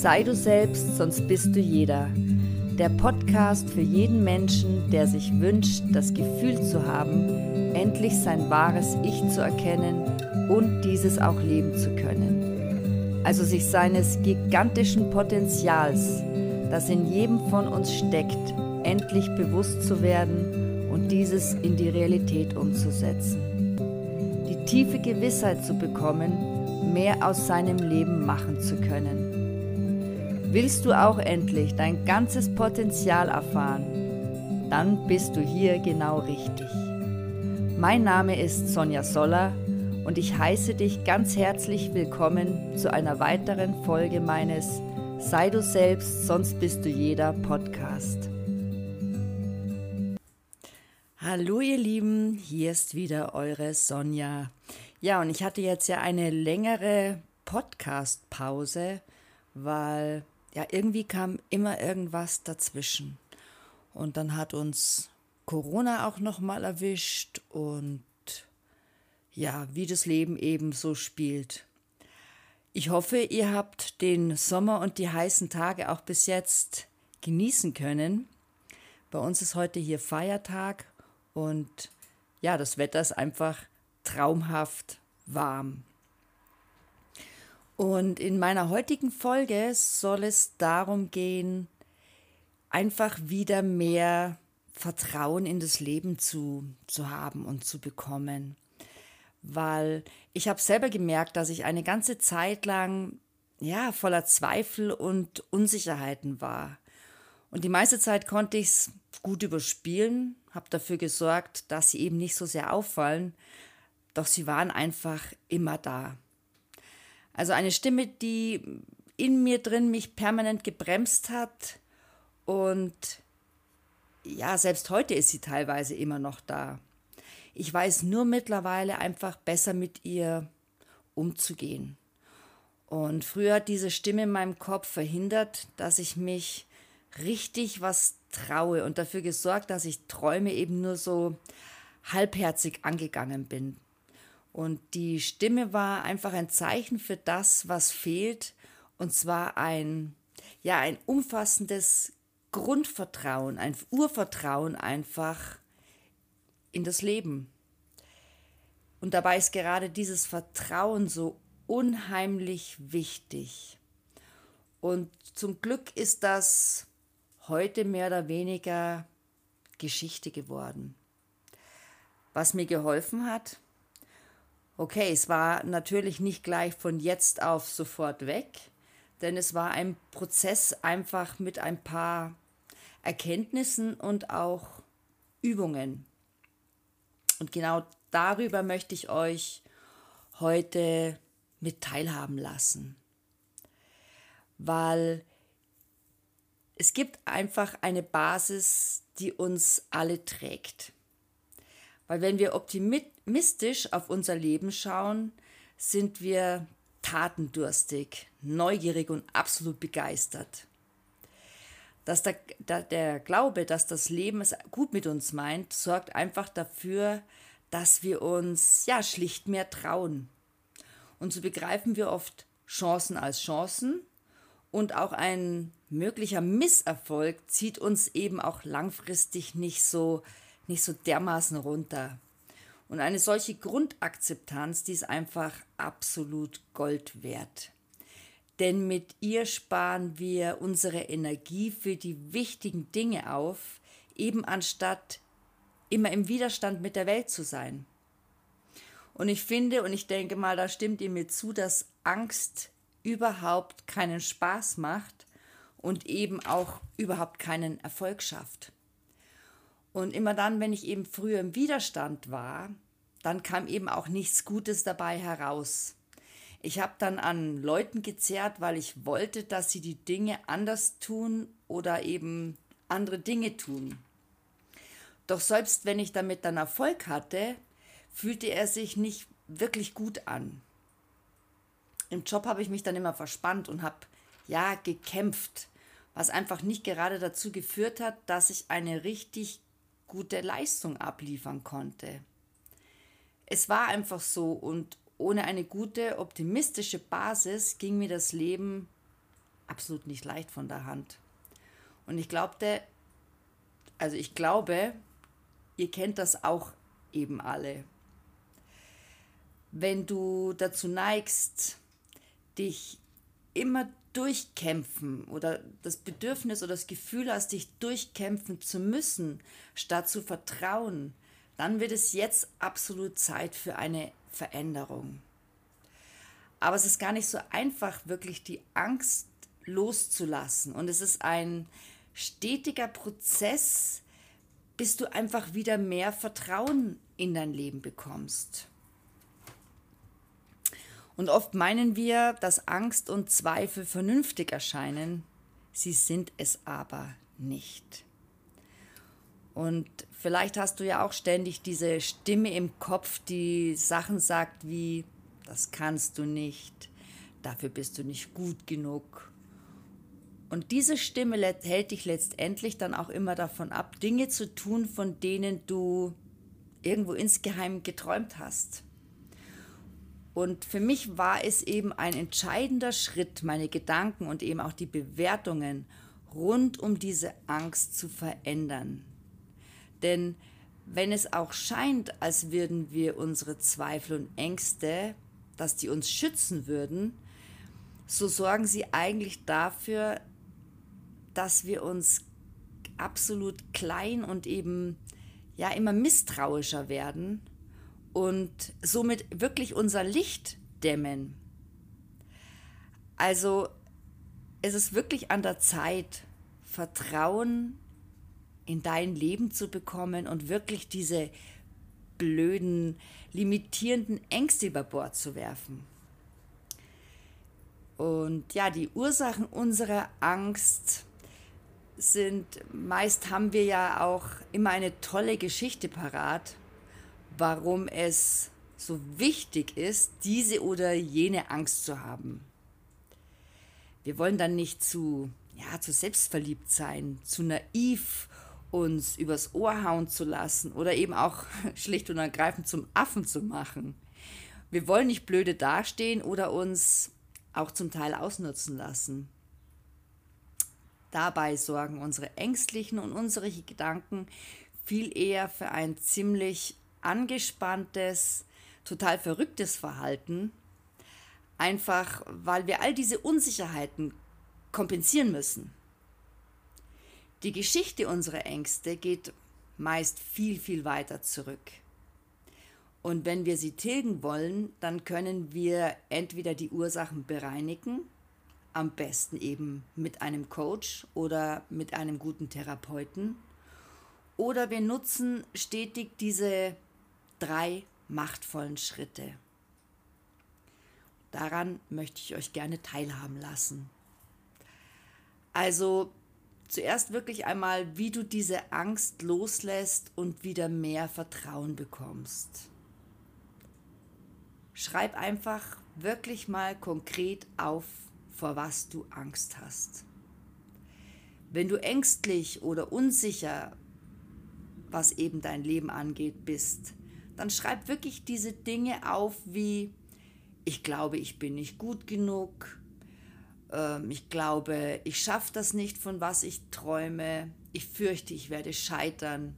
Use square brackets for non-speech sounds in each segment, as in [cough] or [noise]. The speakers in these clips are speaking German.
Sei du selbst, sonst bist du jeder. Der Podcast für jeden Menschen, der sich wünscht, das Gefühl zu haben, endlich sein wahres Ich zu erkennen und dieses auch leben zu können. Also sich seines gigantischen Potenzials, das in jedem von uns steckt, endlich bewusst zu werden und dieses in die Realität umzusetzen. Die tiefe Gewissheit zu bekommen, mehr aus seinem Leben machen zu können Willst du auch endlich dein ganzes Potenzial erfahren? Dann bist du hier genau richtig. Mein Name ist Sonja Soller und ich heiße dich ganz herzlich willkommen zu einer weiteren Folge meines Sei du selbst, sonst bist du jeder Podcast. Hallo ihr Lieben, hier ist wieder eure Sonja. Ja, und ich hatte jetzt ja eine längere Podcast-Pause, weil ja, irgendwie kam immer irgendwas dazwischen. Und dann hat uns Corona auch nochmal erwischt und ja, wie das Leben eben so spielt. Ich hoffe, ihr habt den Sommer und die heißen Tage auch bis jetzt genießen können. Bei uns ist heute hier Feiertag und ja, das Wetter ist einfach traumhaft warm. Und in meiner heutigen Folge soll es darum gehen, einfach wieder mehr Vertrauen in das Leben zu, zu haben und zu bekommen. Weil ich habe selber gemerkt, dass ich eine ganze Zeit lang ja voller Zweifel und Unsicherheiten war. Und die meiste Zeit konnte ich es gut überspielen, habe dafür gesorgt, dass sie eben nicht so sehr auffallen, doch sie waren einfach immer da. Also eine Stimme, die in mir drin mich permanent gebremst hat und ja, selbst heute ist sie teilweise immer noch da. Ich weiß nur mittlerweile einfach besser mit ihr umzugehen. Und früher hat diese Stimme in meinem Kopf verhindert, dass ich mich richtig was traue und dafür gesorgt, dass ich Träume eben nur so halbherzig angegangen bin. Und die Stimme war einfach ein Zeichen für das, was fehlt, und zwar ein, ja, ein umfassendes Grundvertrauen, ein Urvertrauen einfach in das Leben. Und dabei ist gerade dieses Vertrauen so unheimlich wichtig. Und zum Glück ist das heute mehr oder weniger Geschichte geworden. Was mir geholfen hat, Okay, es war natürlich nicht gleich von jetzt auf sofort weg, denn es war ein Prozess einfach mit ein paar Erkenntnissen und auch Übungen. Und genau darüber möchte ich euch heute mit teilhaben lassen, weil es gibt einfach eine Basis, die uns alle trägt. Weil wenn wir optimistisch auf unser Leben schauen, sind wir tatendurstig, neugierig und absolut begeistert. Dass der, der, der Glaube, dass das Leben es gut mit uns meint, sorgt einfach dafür, dass wir uns ja schlicht mehr trauen. Und so begreifen wir oft Chancen als Chancen und auch ein möglicher Misserfolg zieht uns eben auch langfristig nicht so nicht so dermaßen runter. Und eine solche Grundakzeptanz, die ist einfach absolut Gold wert. Denn mit ihr sparen wir unsere Energie für die wichtigen Dinge auf, eben anstatt immer im Widerstand mit der Welt zu sein. Und ich finde, und ich denke mal, da stimmt ihr mir zu, dass Angst überhaupt keinen Spaß macht und eben auch überhaupt keinen Erfolg schafft. Und immer dann, wenn ich eben früher im Widerstand war, dann kam eben auch nichts Gutes dabei heraus. Ich habe dann an Leuten gezerrt, weil ich wollte, dass sie die Dinge anders tun oder eben andere Dinge tun. Doch selbst wenn ich damit dann Erfolg hatte, fühlte er sich nicht wirklich gut an. Im Job habe ich mich dann immer verspannt und habe ja gekämpft, was einfach nicht gerade dazu geführt hat, dass ich eine richtig gute Leistung abliefern konnte. Es war einfach so und ohne eine gute, optimistische Basis ging mir das Leben absolut nicht leicht von der Hand. Und ich glaubte, also ich glaube, ihr kennt das auch eben alle. Wenn du dazu neigst, dich immer durchkämpfen oder das Bedürfnis oder das Gefühl hast, dich durchkämpfen zu müssen, statt zu vertrauen, dann wird es jetzt absolut Zeit für eine Veränderung. Aber es ist gar nicht so einfach, wirklich die Angst loszulassen. Und es ist ein stetiger Prozess, bis du einfach wieder mehr Vertrauen in dein Leben bekommst. Und oft meinen wir, dass Angst und Zweifel vernünftig erscheinen, sie sind es aber nicht. Und vielleicht hast du ja auch ständig diese Stimme im Kopf, die Sachen sagt wie, das kannst du nicht, dafür bist du nicht gut genug. Und diese Stimme hält dich letztendlich dann auch immer davon ab, Dinge zu tun, von denen du irgendwo insgeheim geträumt hast. Und für mich war es eben ein entscheidender Schritt, meine Gedanken und eben auch die Bewertungen rund um diese Angst zu verändern. Denn wenn es auch scheint, als würden wir unsere Zweifel und Ängste, dass die uns schützen würden, so sorgen sie eigentlich dafür, dass wir uns absolut klein und eben ja immer misstrauischer werden und somit wirklich unser Licht dämmen. Also es ist wirklich an der Zeit, Vertrauen in dein Leben zu bekommen und wirklich diese blöden, limitierenden Ängste über Bord zu werfen. Und ja, die Ursachen unserer Angst sind, meist haben wir ja auch immer eine tolle Geschichte parat warum es so wichtig ist, diese oder jene Angst zu haben. Wir wollen dann nicht zu, ja, zu selbstverliebt sein, zu naiv uns übers Ohr hauen zu lassen oder eben auch [laughs] schlicht und ergreifend zum Affen zu machen. Wir wollen nicht blöde dastehen oder uns auch zum Teil ausnutzen lassen. Dabei sorgen unsere ängstlichen und unsere Gedanken viel eher für ein ziemlich angespanntes, total verrücktes Verhalten, einfach weil wir all diese Unsicherheiten kompensieren müssen. Die Geschichte unserer Ängste geht meist viel, viel weiter zurück. Und wenn wir sie tilgen wollen, dann können wir entweder die Ursachen bereinigen, am besten eben mit einem Coach oder mit einem guten Therapeuten, oder wir nutzen stetig diese drei machtvollen Schritte. Daran möchte ich euch gerne teilhaben lassen. Also zuerst wirklich einmal, wie du diese Angst loslässt und wieder mehr Vertrauen bekommst. Schreib einfach wirklich mal konkret auf, vor was du Angst hast. Wenn du ängstlich oder unsicher, was eben dein Leben angeht, bist, dann schreib wirklich diese Dinge auf wie, ich glaube, ich bin nicht gut genug, ähm, ich glaube, ich schaffe das nicht, von was ich träume, ich fürchte, ich werde scheitern.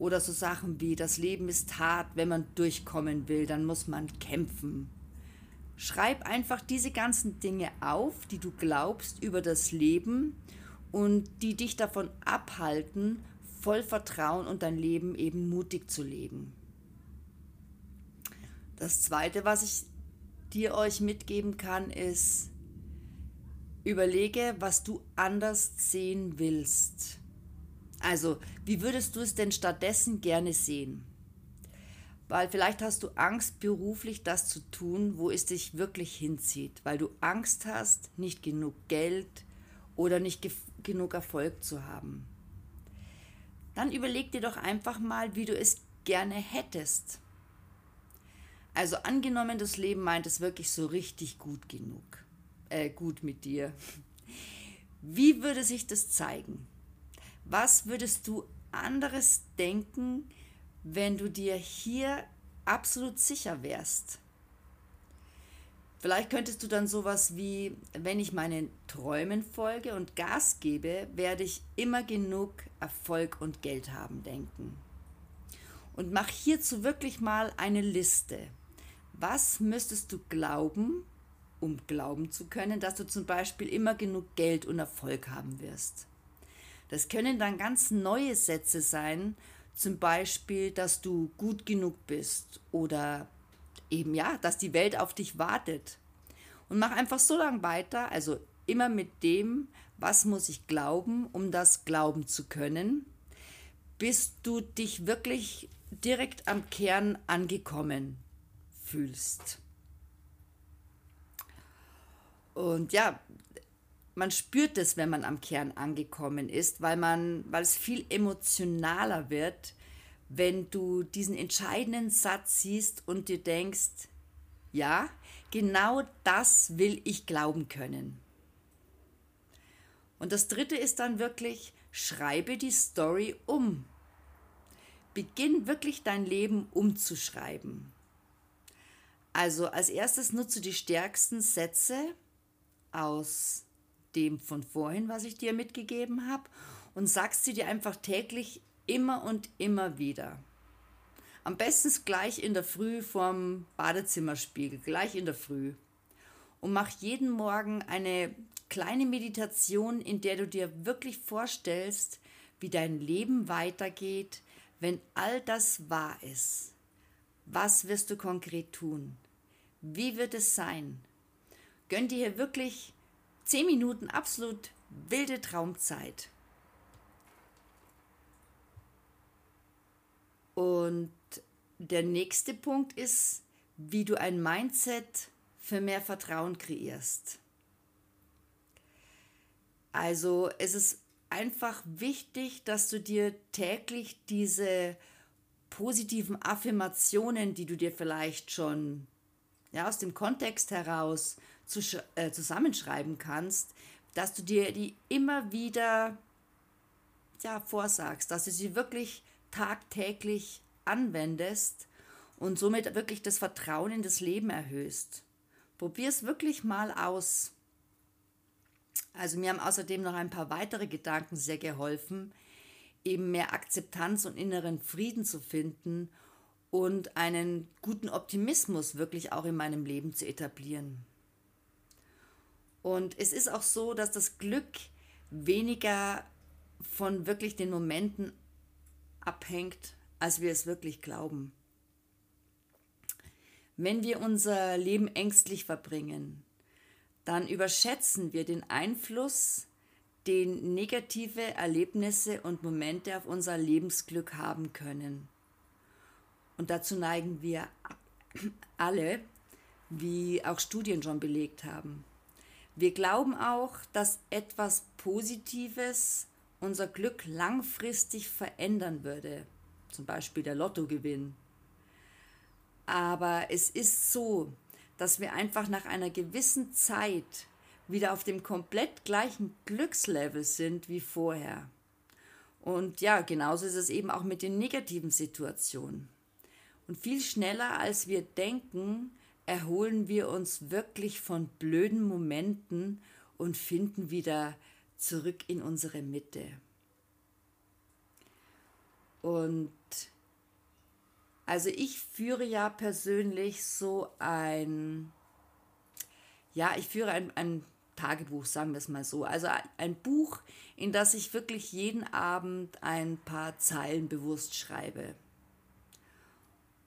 Oder so Sachen wie, das Leben ist hart, wenn man durchkommen will, dann muss man kämpfen. Schreib einfach diese ganzen Dinge auf, die du glaubst über das Leben und die dich davon abhalten, voll Vertrauen und dein Leben eben mutig zu leben. Das Zweite, was ich dir euch mitgeben kann, ist, überlege, was du anders sehen willst. Also, wie würdest du es denn stattdessen gerne sehen? Weil vielleicht hast du Angst, beruflich das zu tun, wo es dich wirklich hinzieht, weil du Angst hast, nicht genug Geld oder nicht genug Erfolg zu haben. Dann überleg dir doch einfach mal, wie du es gerne hättest. Also angenommen, das Leben meint es wirklich so richtig gut genug, äh, gut mit dir. Wie würde sich das zeigen? Was würdest du anderes denken, wenn du dir hier absolut sicher wärst? Vielleicht könntest du dann sowas wie, wenn ich meinen Träumen folge und Gas gebe, werde ich immer genug Erfolg und Geld haben denken. Und mach hierzu wirklich mal eine Liste. Was müsstest du glauben, um glauben zu können, dass du zum Beispiel immer genug Geld und Erfolg haben wirst? Das können dann ganz neue Sätze sein, zum Beispiel, dass du gut genug bist oder eben ja, dass die Welt auf dich wartet. Und mach einfach so lange weiter, also immer mit dem, was muss ich glauben, um das glauben zu können, bis du dich wirklich direkt am Kern angekommen fühlst. Und ja, man spürt es, wenn man am Kern angekommen ist, weil man, weil es viel emotionaler wird, wenn du diesen entscheidenden Satz siehst und dir denkst, ja, genau das will ich glauben können. Und das dritte ist dann wirklich, schreibe die Story um. Beginn wirklich dein Leben umzuschreiben. Also als erstes nutze die stärksten Sätze aus dem von vorhin, was ich dir mitgegeben habe, und sagst sie dir einfach täglich Immer und immer wieder. Am besten gleich in der Früh vorm Badezimmerspiegel, gleich in der Früh. Und mach jeden Morgen eine kleine Meditation, in der du dir wirklich vorstellst, wie dein Leben weitergeht, wenn all das wahr ist. Was wirst du konkret tun? Wie wird es sein? Gönn dir hier wirklich zehn Minuten absolut wilde Traumzeit. Und der nächste Punkt ist, wie du ein Mindset für mehr Vertrauen kreierst. Also es ist einfach wichtig, dass du dir täglich diese positiven Affirmationen, die du dir vielleicht schon ja, aus dem Kontext heraus zu, äh, zusammenschreiben kannst, dass du dir die immer wieder ja, vorsagst, dass du sie wirklich tagtäglich anwendest und somit wirklich das Vertrauen in das Leben erhöhst. Probier es wirklich mal aus. Also mir haben außerdem noch ein paar weitere Gedanken sehr geholfen, eben mehr Akzeptanz und inneren Frieden zu finden und einen guten Optimismus wirklich auch in meinem Leben zu etablieren. Und es ist auch so, dass das Glück weniger von wirklich den Momenten abhängt, als wir es wirklich glauben. Wenn wir unser Leben ängstlich verbringen, dann überschätzen wir den Einfluss, den negative Erlebnisse und Momente auf unser Lebensglück haben können. Und dazu neigen wir alle, wie auch Studien schon belegt haben. Wir glauben auch, dass etwas Positives unser Glück langfristig verändern würde, zum Beispiel der Lottogewinn. Aber es ist so, dass wir einfach nach einer gewissen Zeit wieder auf dem komplett gleichen Glückslevel sind wie vorher. Und ja, genauso ist es eben auch mit den negativen Situationen. Und viel schneller als wir denken, erholen wir uns wirklich von blöden Momenten und finden wieder zurück in unsere Mitte. Und also ich führe ja persönlich so ein, ja, ich führe ein, ein Tagebuch, sagen wir es mal so. Also ein Buch, in das ich wirklich jeden Abend ein paar Zeilen bewusst schreibe.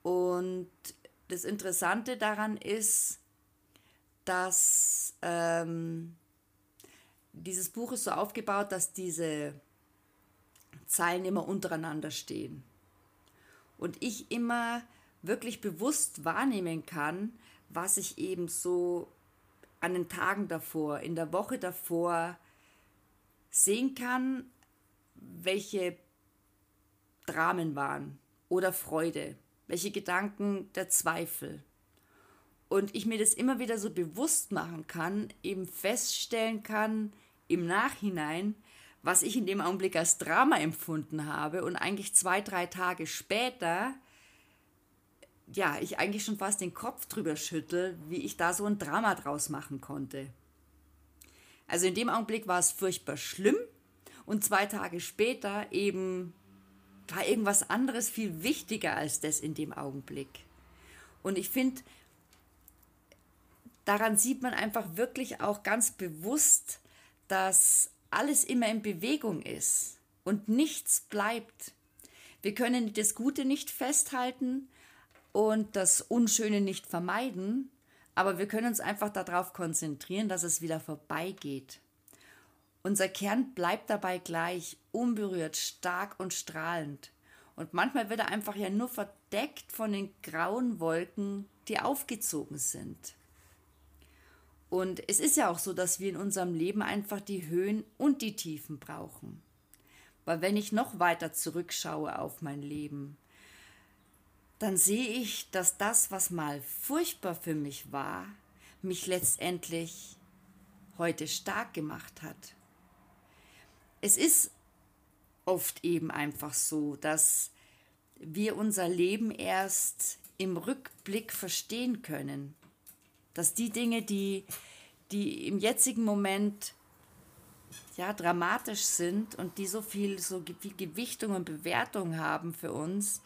Und das Interessante daran ist, dass ähm, dieses Buch ist so aufgebaut, dass diese Zeilen immer untereinander stehen. Und ich immer wirklich bewusst wahrnehmen kann, was ich eben so an den Tagen davor, in der Woche davor sehen kann, welche Dramen waren oder Freude, welche Gedanken der Zweifel. Und ich mir das immer wieder so bewusst machen kann, eben feststellen kann, im Nachhinein, was ich in dem Augenblick als Drama empfunden habe und eigentlich zwei, drei Tage später ja, ich eigentlich schon fast den Kopf drüber schüttel, wie ich da so ein Drama draus machen konnte. Also in dem Augenblick war es furchtbar schlimm und zwei Tage später eben war irgendwas anderes viel wichtiger als das in dem Augenblick. Und ich finde, daran sieht man einfach wirklich auch ganz bewusst, dass alles immer in Bewegung ist und nichts bleibt. Wir können das Gute nicht festhalten und das Unschöne nicht vermeiden, aber wir können uns einfach darauf konzentrieren, dass es wieder vorbeigeht. Unser Kern bleibt dabei gleich, unberührt, stark und strahlend. Und manchmal wird er einfach ja nur verdeckt von den grauen Wolken, die aufgezogen sind. Und es ist ja auch so, dass wir in unserem Leben einfach die Höhen und die Tiefen brauchen. Weil wenn ich noch weiter zurückschaue auf mein Leben, dann sehe ich, dass das, was mal furchtbar für mich war, mich letztendlich heute stark gemacht hat. Es ist oft eben einfach so, dass wir unser Leben erst im Rückblick verstehen können. Dass die Dinge, die, die im jetzigen Moment ja, dramatisch sind und die so viel, so viel Gewichtung und Bewertung haben für uns,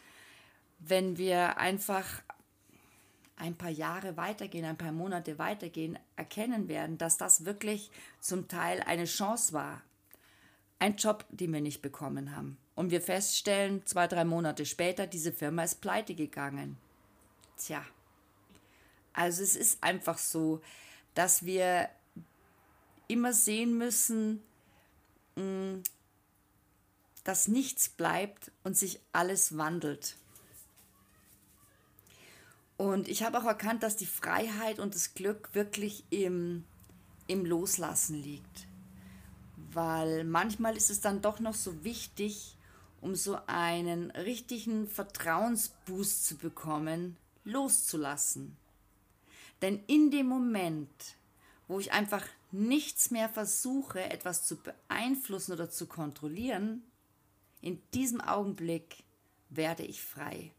wenn wir einfach ein paar Jahre weitergehen, ein paar Monate weitergehen, erkennen werden, dass das wirklich zum Teil eine Chance war. Ein Job, den wir nicht bekommen haben. Und wir feststellen, zwei, drei Monate später, diese Firma ist pleite gegangen. Tja. Also es ist einfach so, dass wir immer sehen müssen, mm, dass nichts bleibt und sich alles wandelt. Und ich habe auch erkannt, dass die Freiheit und das Glück wirklich im, im Loslassen liegt. Weil manchmal ist es dann doch noch so wichtig, um so einen richtigen Vertrauensboost zu bekommen, loszulassen. Denn in dem Moment, wo ich einfach nichts mehr versuche, etwas zu beeinflussen oder zu kontrollieren, in diesem Augenblick werde ich frei.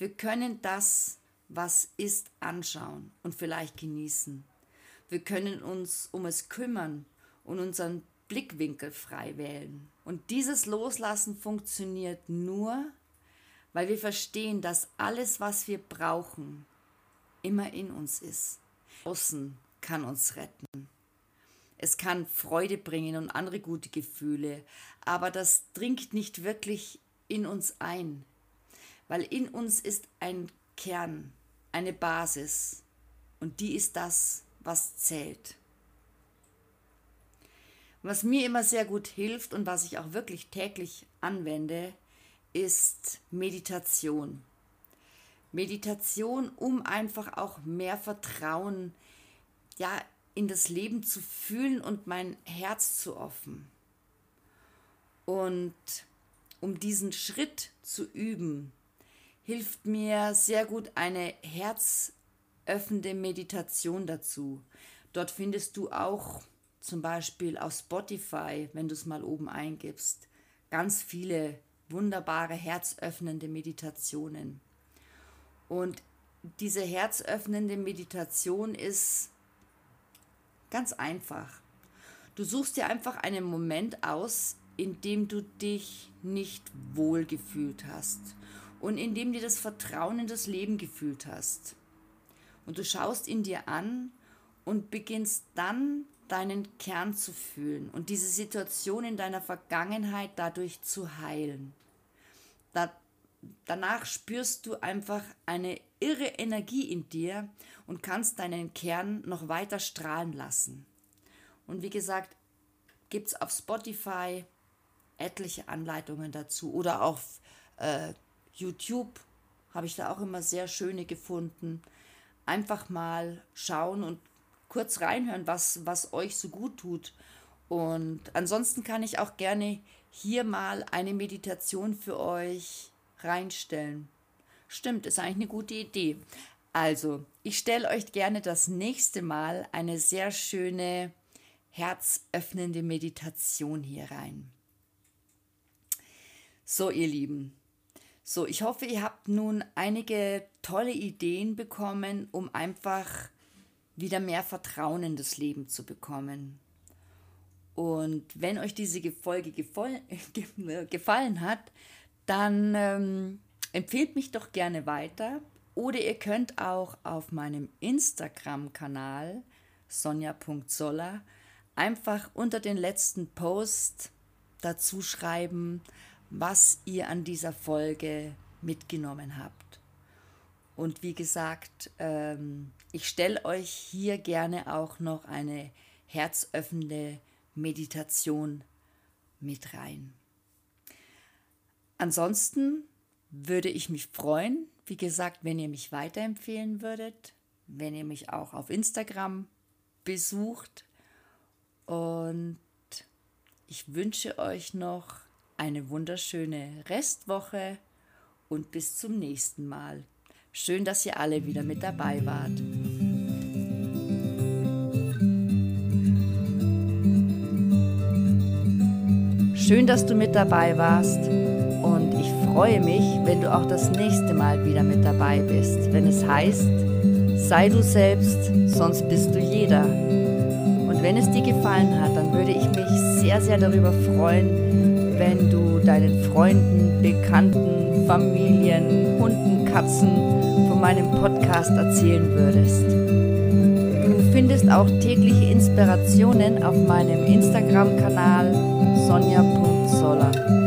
Wir können das, was ist, anschauen und vielleicht genießen. Wir können uns um es kümmern und unseren Blickwinkel frei wählen. Und dieses Loslassen funktioniert nur, weil wir verstehen, dass alles, was wir brauchen, immer in uns ist. Außen kann uns retten. Es kann Freude bringen und andere gute Gefühle, aber das dringt nicht wirklich in uns ein weil in uns ist ein Kern, eine Basis und die ist das, was zählt. Was mir immer sehr gut hilft und was ich auch wirklich täglich anwende, ist Meditation. Meditation, um einfach auch mehr Vertrauen ja, in das Leben zu fühlen und mein Herz zu offen. Und um diesen Schritt zu üben, hilft mir sehr gut eine herzöffnende Meditation dazu. Dort findest du auch zum Beispiel auf Spotify, wenn du es mal oben eingibst, ganz viele wunderbare herzöffnende Meditationen. Und diese herzöffnende Meditation ist ganz einfach. Du suchst dir einfach einen Moment aus, in dem du dich nicht wohlgefühlt hast und indem dir das Vertrauen in das Leben gefühlt hast. Und du schaust ihn dir an und beginnst dann deinen Kern zu fühlen und diese Situation in deiner Vergangenheit dadurch zu heilen. Da, danach spürst du einfach eine irre Energie in dir und kannst deinen Kern noch weiter strahlen lassen. Und wie gesagt, gibt es auf Spotify etliche Anleitungen dazu oder auf äh, YouTube habe ich da auch immer sehr schöne gefunden. Einfach mal schauen und kurz reinhören, was, was euch so gut tut. Und ansonsten kann ich auch gerne hier mal eine Meditation für euch reinstellen. Stimmt, ist eigentlich eine gute Idee. Also, ich stelle euch gerne das nächste Mal eine sehr schöne, herzöffnende Meditation hier rein. So, ihr Lieben, So, ich hoffe, ihr habt nun einige tolle Ideen bekommen, um einfach wieder mehr Vertrauen in das Leben zu bekommen. Und wenn euch diese Folge [laughs] gefallen hat, dann ähm, empfehlt mich doch gerne weiter. Oder ihr könnt auch auf meinem Instagram-Kanal sonja.soller einfach unter den letzten Post dazu schreiben, was ihr an dieser Folge mitgenommen habt. Und wie gesagt, ähm, ich stelle euch hier gerne auch noch eine herzöffnende Meditation mit rein. Ansonsten würde ich mich freuen, wie gesagt, wenn ihr mich weiterempfehlen würdet, wenn ihr mich auch auf Instagram besucht. Und ich wünsche euch noch eine wunderschöne Restwoche und bis zum nächsten Mal. Schön, dass ihr alle wieder mit dabei wart. Schön, dass du mit dabei warst und ich freue mich, wenn du auch das nächste Mal wieder mit dabei bist, wenn es heißt, sei du selbst, sonst bist du jeder. Und wenn es dir gefallen hat, dann würde ich mich sehr, sehr darüber freuen, wenn du deinen Freunden, Bekannten, Familien, Hunden, Katzen von meinem Podcast erzählen würdest. Du findest auch tägliche Inspirationen auf meinem Instagram-Kanal sonja.soller.